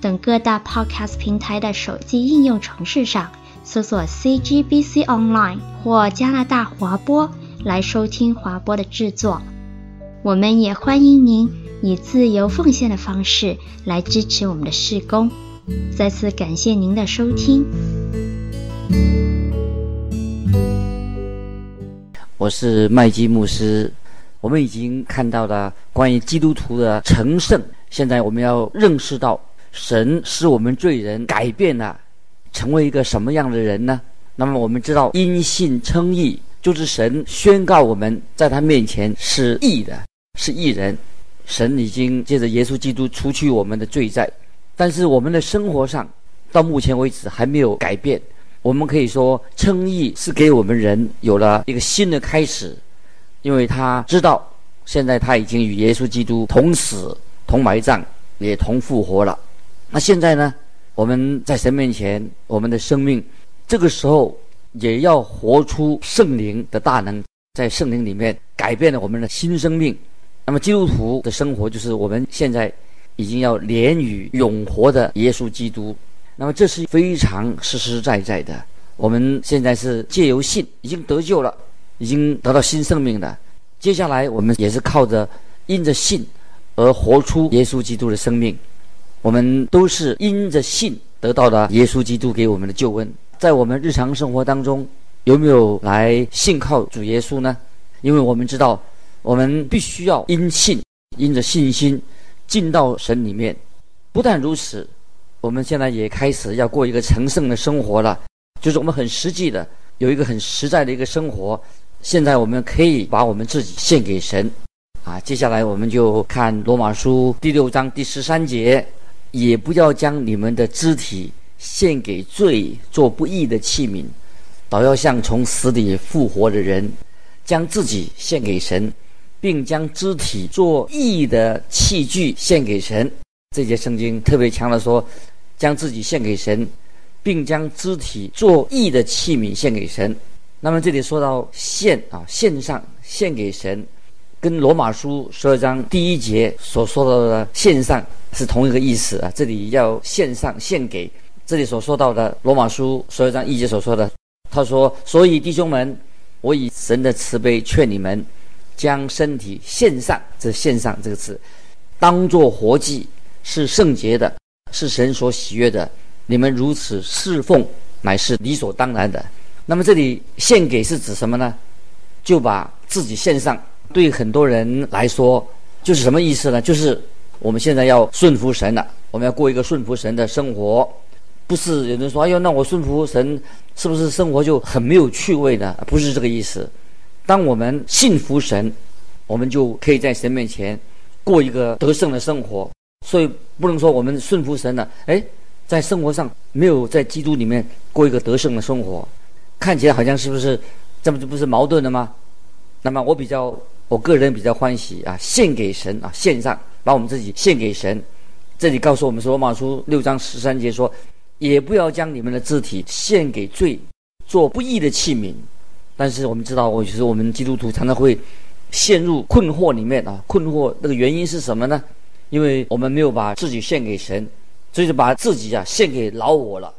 等各大 Podcast 平台的手机应用程式上搜索 CGBC Online 或加拿大华播来收听华播的制作。我们也欢迎您以自由奉献的方式来支持我们的事工。再次感谢您的收听。我是麦基牧师。我们已经看到了关于基督徒的成圣，现在我们要认识到神使我们罪人改变了，成为一个什么样的人呢？那么我们知道因信称义，就是神宣告我们在他面前是义的，是义人。神已经借着耶稣基督除去我们的罪债，但是我们的生活上到目前为止还没有改变。我们可以说称义是给我们人有了一个新的开始。因为他知道，现在他已经与耶稣基督同死、同埋葬，也同复活了。那现在呢？我们在神面前，我们的生命这个时候也要活出圣灵的大能，在圣灵里面改变了我们的新生命。那么基督徒的生活，就是我们现在已经要连与永活的耶稣基督。那么这是非常实实在在的。我们现在是借由信已经得救了。已经得到新生命的，接下来我们也是靠着因着信而活出耶稣基督的生命。我们都是因着信得到了耶稣基督给我们的救恩。在我们日常生活当中，有没有来信靠主耶稣呢？因为我们知道，我们必须要因信，因着信心进到神里面。不但如此，我们现在也开始要过一个成圣的生活了，就是我们很实际的有一个很实在的一个生活。现在我们可以把我们自己献给神，啊，接下来我们就看罗马书第六章第十三节，也不要将你们的肢体献给罪，做不义的器皿，倒要像从死里复活的人，将自己献给神，并将肢体做义的器具献给神。这节圣经特别强调说，将自己献给神，并将肢体做义的器皿献给神。那么这里说到献啊，献上献给神，跟罗马书十二章第一节所说到的献上是同一个意思啊。这里要献上献给，这里所说到的罗马书十二章一节所说的，他说：“所以弟兄们，我以神的慈悲劝你们，将身体献上，这‘献上’这个词，当作活祭，是圣洁的，是神所喜悦的。你们如此侍奉，乃是理所当然的。”那么这里献给是指什么呢？就把自己献上。对很多人来说，就是什么意思呢？就是我们现在要顺服神了，我们要过一个顺服神的生活。不是有人说：“哎呦，那我顺服神，是不是生活就很没有趣味呢？”不是这个意思。当我们信服神，我们就可以在神面前过一个得胜的生活。所以不能说我们顺服神了，哎，在生活上没有在基督里面过一个得胜的生活。看起来好像是不是这么就不是矛盾的吗？那么我比较，我个人比较欢喜啊，献给神啊，献上，把我们自己献给神。这里告诉我们说，罗马书六章十三节说，也不要将你们的肢体献给罪，做不义的器皿。但是我们知道，我其实我们基督徒常常会陷入困惑里面啊，困惑那个原因是什么呢？因为我们没有把自己献给神，所以就把自己啊献给老我了。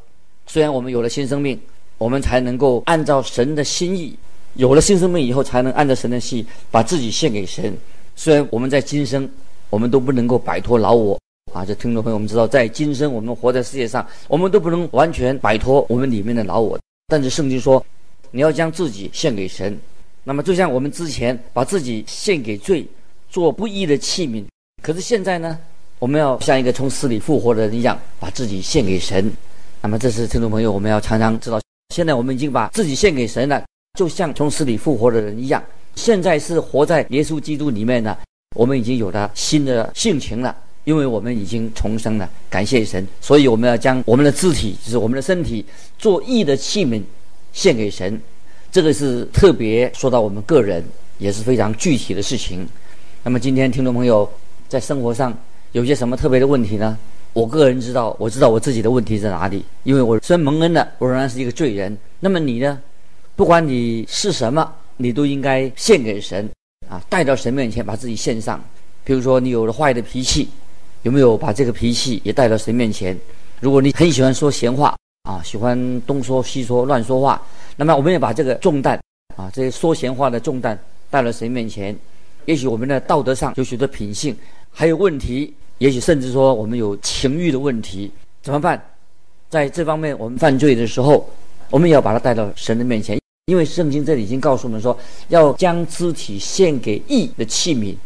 虽然我们有了新生命。我们才能够按照神的心意，有了新生命以后，才能按照神的心把自己献给神。虽然我们在今生，我们都不能够摆脱老我啊！这听众朋友，我们知道，在今生我们活在世界上，我们都不能完全摆脱我们里面的老我。但是圣经说，你要将自己献给神。那么就像我们之前把自己献给罪，做不义的器皿。可是现在呢，我们要像一个从死里复活的人一样，把自己献给神。那么这是听众朋友，我们要常常知道。现在我们已经把自己献给神了，就像从死里复活的人一样。现在是活在耶稣基督里面呢，我们已经有了新的性情了，因为我们已经重生了，感谢神，所以我们要将我们的肢体，就是我们的身体，做义的器皿献给神。这个是特别说到我们个人，也是非常具体的事情。那么今天听众朋友在生活上有些什么特别的问题呢？我个人知道，我知道我自己的问题在哪里，因为我虽然蒙恩了，我仍然是一个罪人。那么你呢？不管你是什么，你都应该献给神啊，带到神面前，把自己献上。比如说你有了坏的脾气，有没有把这个脾气也带到神面前？如果你很喜欢说闲话啊，喜欢东说西说，乱说话。那么，我们也把这个重担啊，这些说闲话的重担带到神面前。也许我们的道德上有许多品性还有问题，也许甚至说我们有情欲的问题，怎么办？在这方面我们犯罪的时候，我们也要把它带到神的面前，因为圣经这里已经告诉我们说，要将肢体献给义的器皿。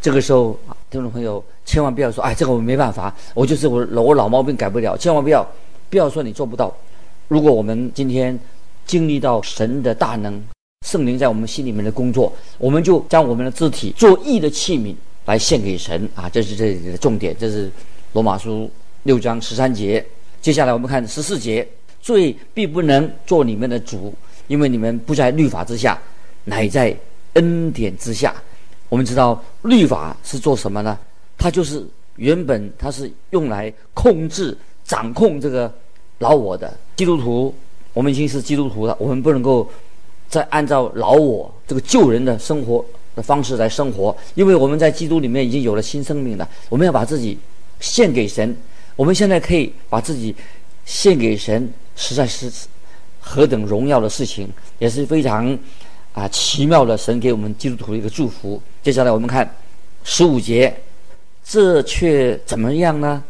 这个时候，听众朋友千万不要说：“哎，这个我没办法，我就是我我老毛病改不了。”千万不要不要说你做不到。如果我们今天，经历到神的大能，圣灵在我们心里面的工作，我们就将我们的肢体做义的器皿来献给神啊！这是这里的重点，这是罗马书六章十三节。接下来我们看十四节：罪必不能做你们的主，因为你们不在律法之下，乃在恩典之下。我们知道律法是做什么呢？它就是原本它是用来控制、掌控这个老我的基督徒。我们已经是基督徒了，我们不能够再按照老我这个旧人的生活的方式来生活，因为我们在基督里面已经有了新生命了。我们要把自己献给神。我们现在可以把自己献给神，实在是何等荣耀的事情，也是非常啊奇妙的神给我们基督徒的一个祝福。接下来我们看十五节，这却怎么样呢？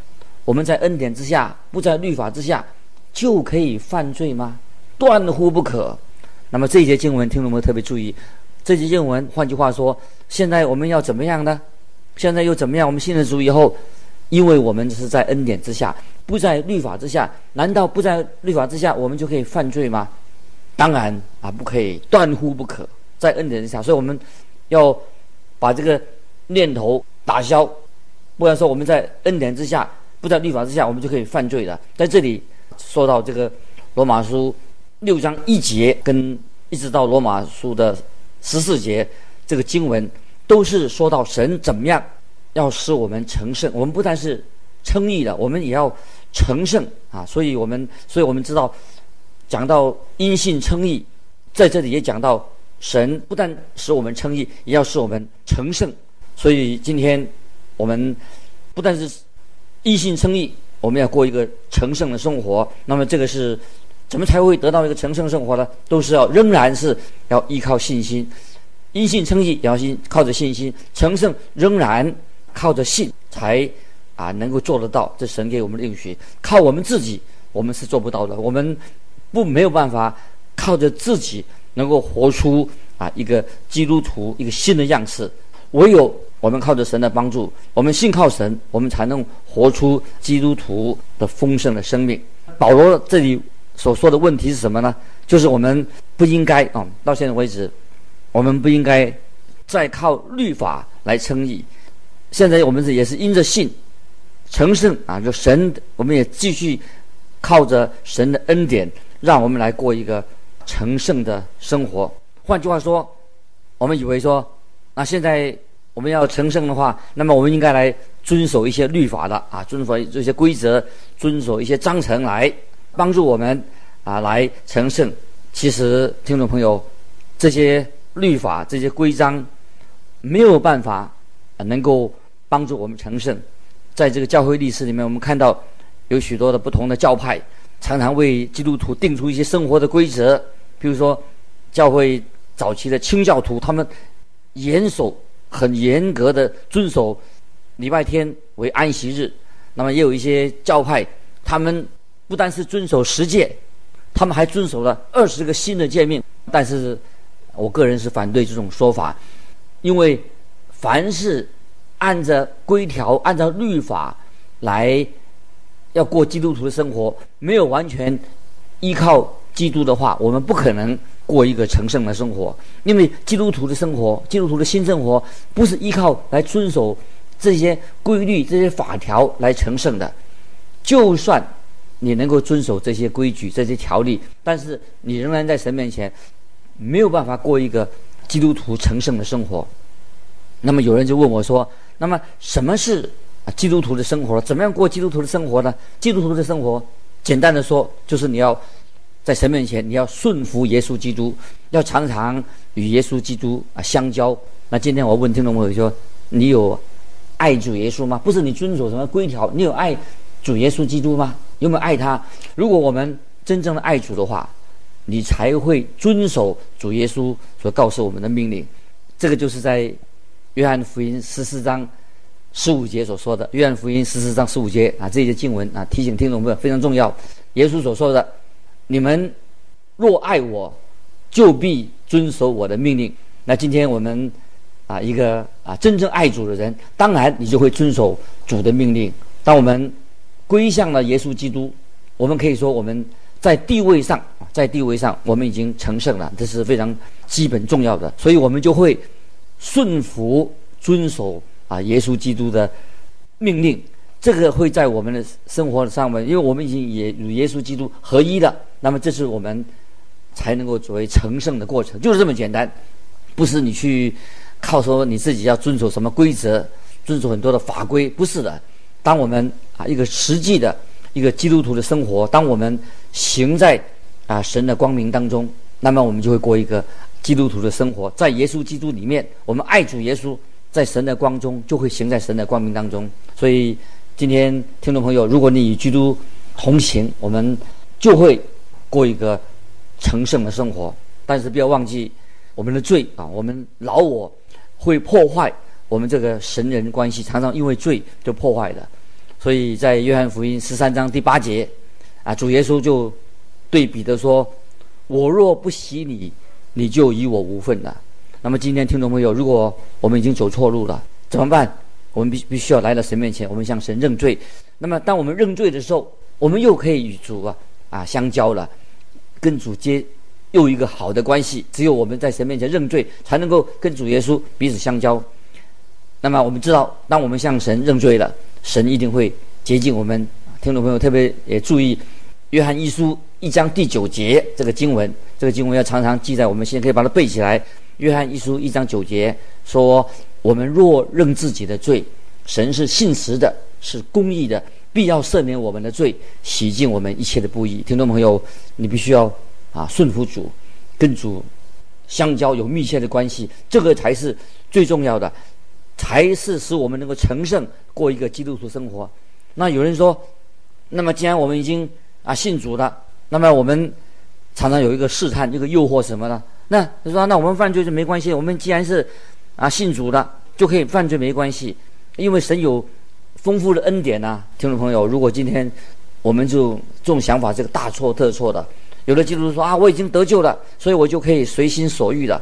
我们在恩典之下，不在律法之下。就可以犯罪吗？断乎不可。那么这一节经文，听众们特别注意。这节经文，换句话说，现在我们要怎么样呢？现在又怎么样？我们信了主以后，因为我们是在恩典之下，不在律法之下。难道不在律法之下，我们就可以犯罪吗？当然啊，不可以，断乎不可。在恩典之下，所以我们要把这个念头打消。不然说我们在恩典之下，不在律法之下，我们就可以犯罪了。在这里。说到这个罗马书六章一节，跟一直到罗马书的十四节，这个经文都是说到神怎么样要使我们成圣。我们不但是称义的，我们也要成圣啊！所以我们，所以我们知道，讲到因信称义，在这里也讲到神不但使我们称义，也要使我们成圣。所以今天我们不但是因信称义。我们要过一个成圣的生活，那么这个是怎么才会得到一个成圣生活呢？都是要仍然是要依靠信心，因信称义，也要信靠着信心成圣，仍然靠着信才啊能够做得到。这神给我们的应许，靠我们自己我们是做不到的，我们不没有办法靠着自己能够活出啊一个基督徒一个新的样式，唯有。我们靠着神的帮助，我们信靠神，我们才能活出基督徒的丰盛的生命。保罗这里所说的问题是什么呢？就是我们不应该啊，到现在为止，我们不应该再靠律法来称义。现在我们是也是因着信成圣啊，就神，我们也继续靠着神的恩典，让我们来过一个成圣的生活。换句话说，我们以为说，那现在。我们要成圣的话，那么我们应该来遵守一些律法的啊，遵守这些规则，遵守一些章程来帮助我们啊来成圣。其实，听众朋友，这些律法、这些规章没有办法能够帮助我们成圣。在这个教会历史里面，我们看到有许多的不同的教派，常常为基督徒定出一些生活的规则。比如说，教会早期的清教徒，他们严守。很严格的遵守礼拜天为安息日，那么也有一些教派，他们不但是遵守十诫，他们还遵守了二十个新的诫命。但是，我个人是反对这种说法，因为凡是按照规条、按照律法来要过基督徒的生活，没有完全依靠基督的话，我们不可能。过一个成圣的生活，因为基督徒的生活，基督徒的新生活，不是依靠来遵守这些规律、这些法条来成圣的。就算你能够遵守这些规矩、这些条例，但是你仍然在神面前没有办法过一个基督徒成圣的生活。那么有人就问我说：“那么什么是啊基督徒的生活？怎么样过基督徒的生活呢？”基督徒的生活，简单的说，就是你要在神面前，你要顺服耶稣基督，要常常与耶稣基督啊相交。那今天我问听众朋友说：“你有爱主耶稣吗？不是你遵守什么规条，你有爱主耶稣基督吗？有没有爱他？如果我们真正的爱主的话，你才会遵守主耶稣所告诉我们的命令。这个就是在。约翰福音十四章十五节所说的，约翰福音十四章十五节啊，这些经文啊，提醒听众朋友非常重要。耶稣所说的：“你们若爱我，就必遵守我的命令。”那今天我们啊，一个啊真正爱主的人，当然你就会遵守主的命令。当我们归向了耶稣基督，我们可以说我们在地位上，在地位上我们已经成圣了，这是非常基本重要的。所以我们就会。顺服遵守啊，耶稣基督的命令，这个会在我们的生活上面，因为我们已经也与耶稣基督合一了。那么，这是我们才能够作为成圣的过程，就是这么简单。不是你去靠说你自己要遵守什么规则，遵守很多的法规，不是的。当我们啊一个实际的一个基督徒的生活，当我们行在啊神的光明当中，那么我们就会过一个。基督徒的生活，在耶稣基督里面，我们爱主耶稣，在神的光中就会行在神的光明当中。所以，今天听众朋友，如果你与基督同行，我们就会过一个成圣的生活。但是不要忘记我们的罪啊，我们老我会破坏我们这个神人关系，常常因为罪就破坏的。所以在约翰福音十三章第八节啊，主耶稣就对彼得说：“我若不洗你。”你就与我无份了。那么今天听众朋友，如果我们已经走错路了，怎么办？我们必必须要来到神面前，我们向神认罪。那么当我们认罪的时候，我们又可以与主啊啊相交了，跟主结又一个好的关系。只有我们在神面前认罪，才能够跟主耶稣彼此相交。那么我们知道，当我们向神认罪了，神一定会洁净我们。听众朋友特别也注意，约翰一书一章第九节这个经文。这个经文要常常记在我们心，可以把它背起来。约翰一书一章九节说：“我们若认自己的罪，神是信实的，是公义的，必要赦免我们的罪，洗净我们一切的不义。”听众朋友，你必须要啊顺服主，跟主相交，有密切的关系，这个才是最重要的，才是使我们能够成圣，过一个基督徒生活。那有人说，那么既然我们已经啊信主了，那么我们。常常有一个试探，一个诱惑什么呢？那他说：“那我们犯罪就没关系。我们既然是啊信主的，就可以犯罪没关系，因为神有丰富的恩典呐、”听众朋友，如果今天我们就这种想法，这个大错特错的。有的基督徒说：“啊，我已经得救了，所以我就可以随心所欲的。”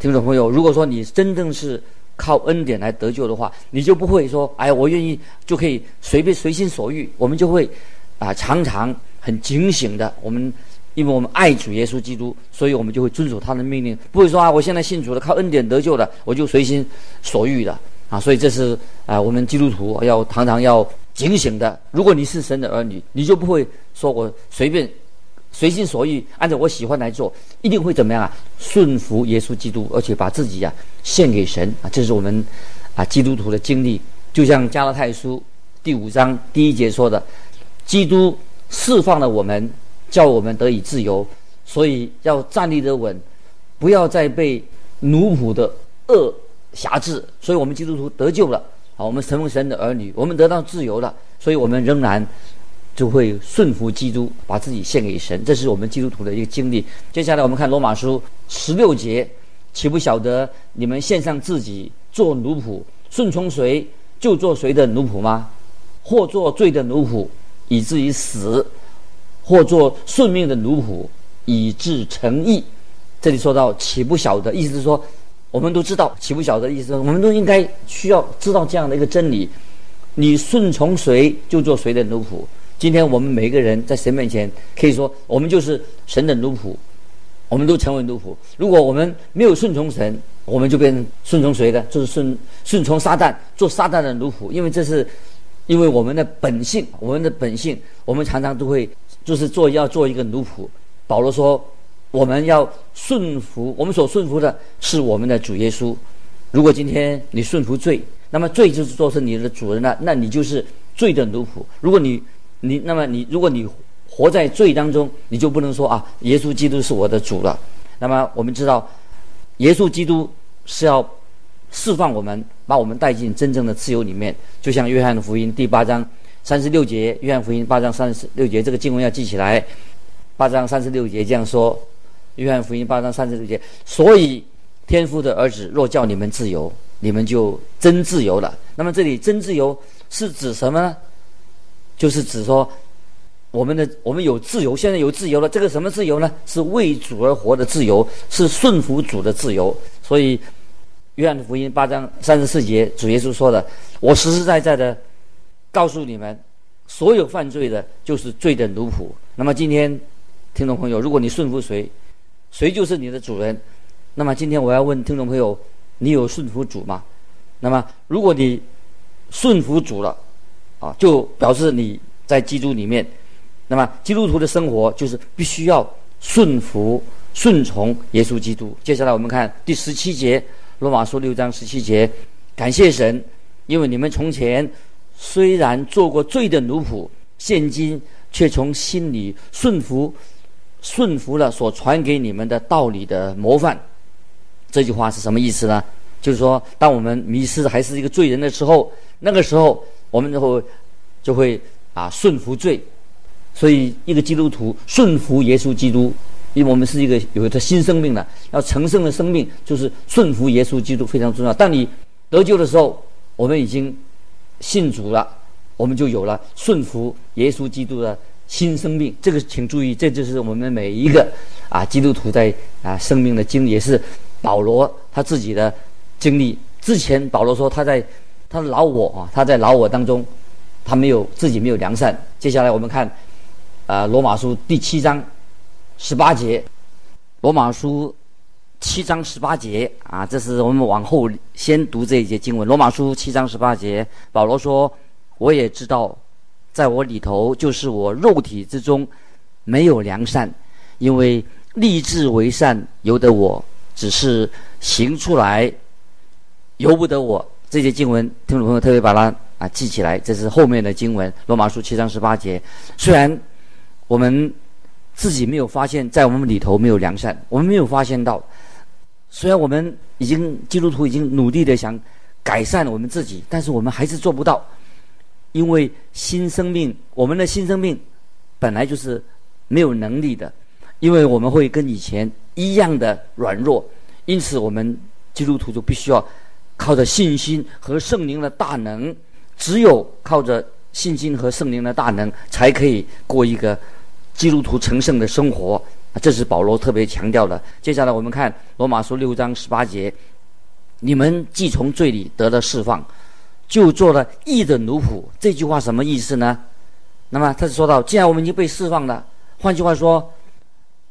听众朋友，如果说你真正是靠恩典来得救的话，你就不会说：“哎，我愿意就可以随便随心所欲。”我们就会啊常常很警醒的我们。因为我们爱主耶稣基督，所以我们就会遵守他的命令，不会说啊，我现在信主了，靠恩典得救了，我就随心所欲的啊。所以这是啊，我们基督徒要常常要警醒的。如果你是神的儿女，你就不会说我随便随心所欲，按照我喜欢来做，一定会怎么样啊？顺服耶稣基督，而且把自己呀、啊、献给神啊。这是我们啊基督徒的经历。就像加拉太书第五章第一节说的，基督释放了我们。叫我们得以自由，所以要站立得稳，不要再被奴仆的恶挟制。所以，我们基督徒得救了，啊，我们成为神的儿女，我们得到自由了，所以我们仍然就会顺服基督，把自己献给神。这是我们基督徒的一个经历。接下来，我们看罗马书十六节，岂不晓得你们献上自己做奴仆，顺从谁就做谁的奴仆吗？或做罪的奴仆，以至于死。或做顺命的奴仆，以致成义。这里说到岂不晓得，意思是说，我们都知道岂不晓得，意思我们都应该需要知道这样的一个真理：你顺从谁，就做谁的奴仆。今天我们每个人在神面前可以说，我们就是神的奴仆。我们都成为奴仆。如果我们没有顺从神，我们就变成顺从谁的？就是顺顺从撒旦，做撒旦的奴仆。因为这是因为我们的本性，我们的本性，我们常常都会就是做要做一个奴仆。保罗说，我们要顺服，我们所顺服的是我们的主耶稣。如果今天你顺服罪，那么罪就是做成你的主人了，那你就是罪的奴仆。如果你你那么你如果你活在罪当中，你就不能说啊，耶稣基督是我的主了。那么我们知道，耶稣基督是要释放我们，把我们带进真正的自由里面。就像约翰福音第八章三十六节，约翰福音八章三十六节这个经文要记起来。八章三十六节这样说，约翰福音八章三十六节，所以天父的儿子若叫你们自由，你们就真自由了。那么这里真自由是指什么呢？就是指说。我们的我们有自由，现在有自由了。这个什么自由呢？是为主而活的自由，是顺服主的自由。所以，约翰福音八章三十四节，主耶稣说的：“我实实在在的告诉你们，所有犯罪的，就是罪的奴仆。”那么今天，听众朋友，如果你顺服谁，谁就是你的主人。那么今天我要问听众朋友：你有顺服主吗？那么如果你顺服主了，啊，就表示你在基督里面。那么基督徒的生活就是必须要顺服、顺从耶稣基督。接下来我们看第十七节，罗马书六章十七节，感谢神，因为你们从前虽然做过罪的奴仆，现今却从心里顺服、顺服了所传给你们的道理的模范。这句话是什么意思呢？就是说，当我们迷失还是一个罪人的时候，那个时候我们就会就会啊顺服罪。所以，一个基督徒顺服耶稣基督，因为我们是一个有一个新生命的，要成圣的生命，就是顺服耶稣基督非常重要。当你得救的时候，我们已经信主了，我们就有了顺服耶稣基督的新生命。这个请注意，这就是我们每一个啊基督徒在啊生命的经历，也是保罗他自己的经历。之前保罗说他在他老我啊，他在老我当中，他没有自己没有良善。接下来我们看。啊，罗马书第七章十八节，罗马书七章十八节啊，这是我们往后先读这一节经文。罗马书七章十八节，保罗说：“我也知道，在我里头，就是我肉体之中没有良善，因为立志为善由得我，只是行出来由不得我。”这节经文，听众朋友特别把它啊记起来，这是后面的经文。罗马书七章十八节，虽然。我们自己没有发现，在我们里头没有良善，我们没有发现到。虽然我们已经基督徒已经努力的想改善我们自己，但是我们还是做不到，因为新生命，我们的新生命本来就是没有能力的，因为我们会跟以前一样的软弱，因此我们基督徒就必须要靠着信心和圣灵的大能，只有靠着信心和圣灵的大能，才可以过一个。基督徒成圣的生活，这是保罗特别强调的。接下来我们看罗马书六章十八节：“你们既从罪里得了释放，就做了义的奴仆。”这句话什么意思呢？那么他是说到，既然我们已经被释放了，换句话说，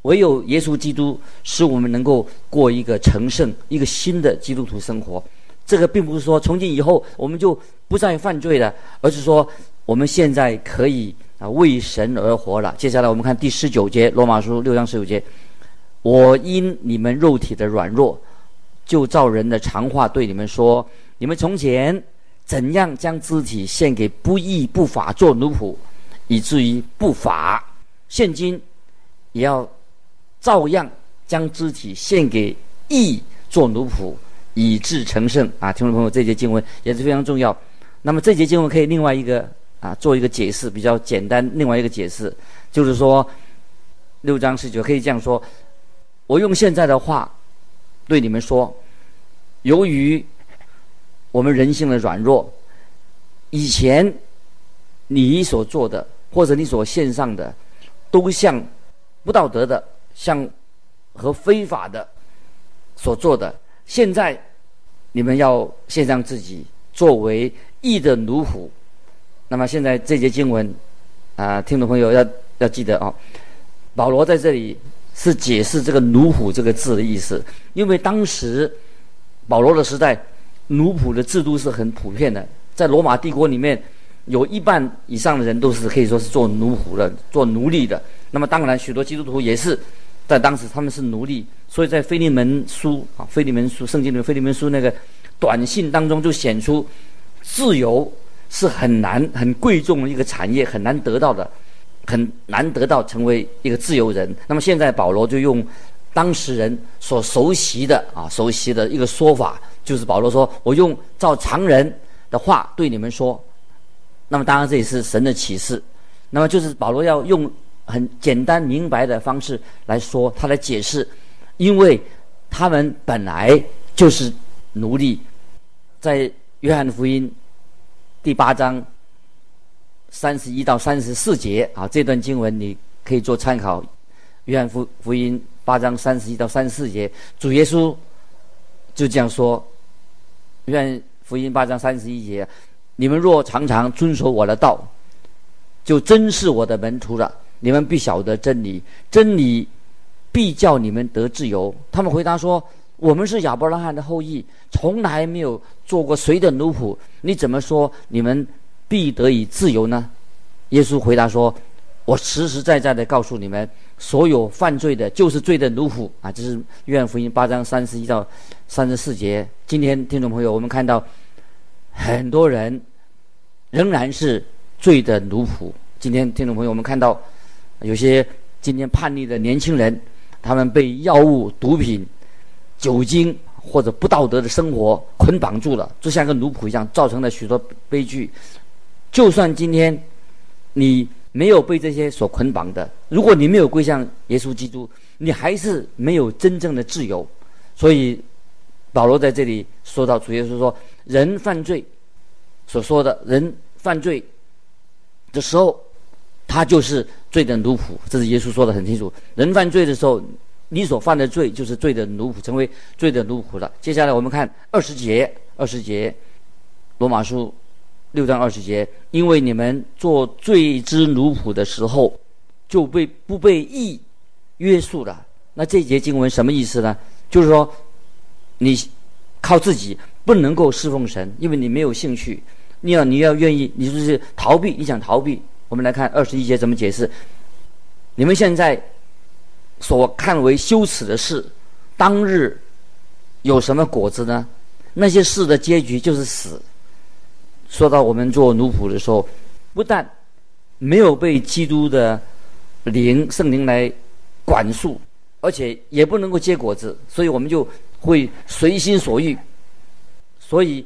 唯有耶稣基督使我们能够过一个成圣、一个新的基督徒生活。这个并不是说从今以后我们就不再犯罪了，而是说我们现在可以。啊，为神而活了。接下来我们看第十九节，罗马书六章十九节：我因你们肉体的软弱，就照人的常话对你们说：你们从前怎样将肢体献给不义不法做奴仆，以至于不法；现今也要照样将肢体献给义做奴仆，以致成圣。啊，听众朋友，这节经文也是非常重要。那么这节经文可以另外一个。啊，做一个解释比较简单。另外一个解释就是说，六章十九可以这样说：我用现在的话对你们说，由于我们人性的软弱，以前你所做的或者你所献上的，都像不道德的，像和非法的所做的。现在你们要献上自己，作为义的奴仆。那么现在这节经文，啊，听众朋友要要记得哦，保罗在这里是解释这个奴仆这个字的意思，因为当时保罗的时代，奴仆的制度是很普遍的，在罗马帝国里面，有一半以上的人都是可以说是做奴仆的，做奴隶的。那么当然，许多基督徒也是在当时他们是奴隶，所以在腓利门书啊，腓利门书圣经里面腓利门书那个短信当中就显出，自由是很难很贵重的一个产业，很难得到的。很难得到成为一个自由人。那么现在保罗就用当时人所熟悉的啊熟悉的一个说法，就是保罗说：“我用照常人的话对你们说。”那么当然这也是神的启示。那么就是保罗要用很简单明白的方式来说，他来解释，因为他们本来就是奴隶。在约翰福音第八章。三十一到三十四节啊，这段经文你可以做参考。约翰福福音八章三十一到三十四节，主耶稣就这样说：约翰福音八章三十一节，你们若常常遵守我的道，就真是我的门徒了。你们必晓得真理，真理必叫你们得自由。他们回答说：我们是亚伯拉罕的后裔，从来没有做过谁的奴仆。你怎么说你们？必得以自由呢？耶稣回答说：“我实实在在的告诉你们，所有犯罪的，就是罪的奴仆啊！”这是约翰福音八章三十一到三十四节。今天听众朋友，我们看到很多人仍然是罪的奴仆。今天听众朋友，我们看到有些今天叛逆的年轻人，他们被药物、毒品、酒精或者不道德的生活捆绑住了，就像个奴仆一样，造成了许多悲剧。就算今天你没有被这些所捆绑的，如果你没有归向耶稣基督，你还是没有真正的自由。所以保罗在这里说到，主耶稣说，人犯罪所说的人犯罪的时候，他就是罪的奴仆。这是耶稣说的很清楚。人犯罪的时候，你所犯的罪就是罪的奴仆，成为罪的奴仆了。接下来我们看二十节，二十节，罗马书。六章二十节，因为你们做罪之奴仆的时候，就被不被义约束了。那这节经文什么意思呢？就是说，你靠自己不能够侍奉神，因为你没有兴趣。你要你要愿意，你就是逃避，你想逃避。我们来看二十一节怎么解释。你们现在所看为羞耻的事，当日有什么果子呢？那些事的结局就是死。说到我们做奴仆的时候，不但没有被基督的灵圣灵来管束，而且也不能够结果子，所以我们就会随心所欲。所以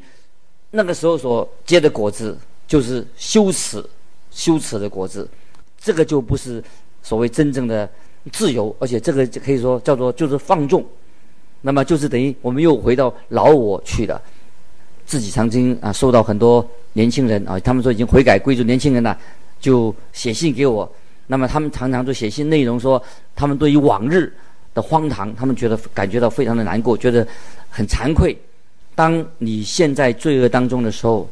那个时候所结的果子就是羞耻、羞耻的果子，这个就不是所谓真正的自由，而且这个可以说叫做就是放纵。那么就是等于我们又回到老我去了。自己曾经啊，受到很多年轻人啊，他们说已经悔改归主年轻人了，就写信给我。那么他们常常就写信内容说，他们对于往日的荒唐，他们觉得感觉到非常的难过，觉得很惭愧。当你陷在罪恶当中的时候，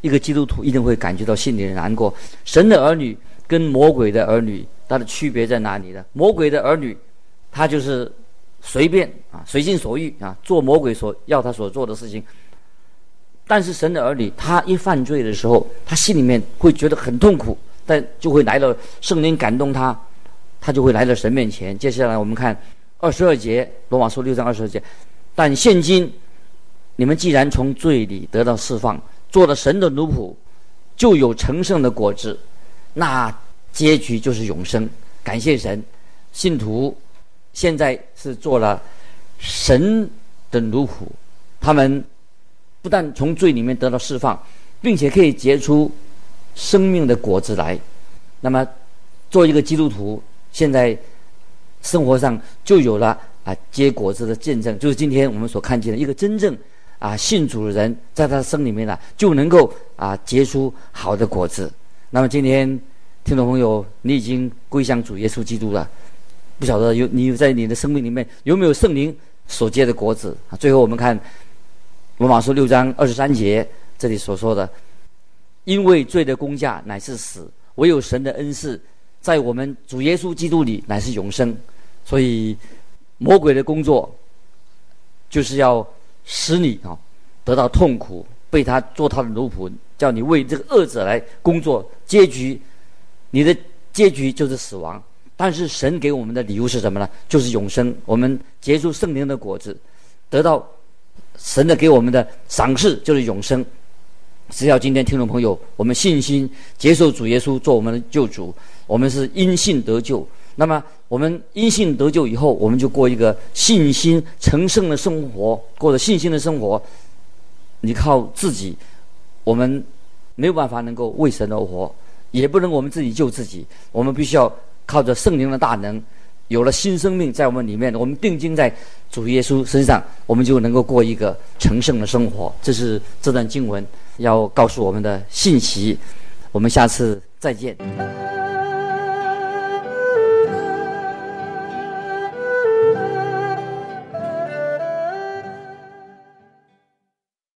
一个基督徒一定会感觉到心里的难过。神的儿女跟魔鬼的儿女，他的区别在哪里呢？魔鬼的儿女，他就是随便啊，随心所欲啊，做魔鬼所要他所做的事情。但是神的儿女，他一犯罪的时候，他心里面会觉得很痛苦，但就会来到圣灵感动他，他就会来到神面前。接下来我们看二十二节，罗马书六章二十二节。但现今你们既然从罪里得到释放，做了神的奴仆，就有成圣的果子，那结局就是永生。感谢神，信徒现在是做了神的奴仆，他们。不但从罪里面得到释放，并且可以结出生命的果子来。那么，做一个基督徒，现在生活上就有了啊结果子的见证，就是今天我们所看见的一个真正啊信主的人，在他生里面呢，就能够啊结出好的果子。那么今天听众朋友，你已经归向主耶稣基督了，不晓得有你在你的生命里面有没有圣灵所结的果子啊？最后我们看。罗马书六章二十三节，这里所说的，因为罪的工价乃是死，唯有神的恩赐，在我们主耶稣基督里乃是永生。所以魔鬼的工作就是要使你啊得到痛苦，被他做他的奴仆，叫你为这个恶者来工作，结局你的结局就是死亡。但是神给我们的礼物是什么呢？就是永生。我们结出圣灵的果子，得到神的给我们的赏赐就是永生。只要今天听众朋友，我们信心接受主耶稣做我们的救主，我们是因信得救。那么我们因信得救以后，我们就过一个信心成圣的生活，过着信心的生活。你靠自己，我们没有办法能够为神而活，也不能我们自己救自己。我们必须要。靠着圣灵的大能，有了新生命在我们里面，我们定睛在主耶稣身上，我们就能够过一个成圣的生活。这是这段经文要告诉我们的信息。我们下次再见。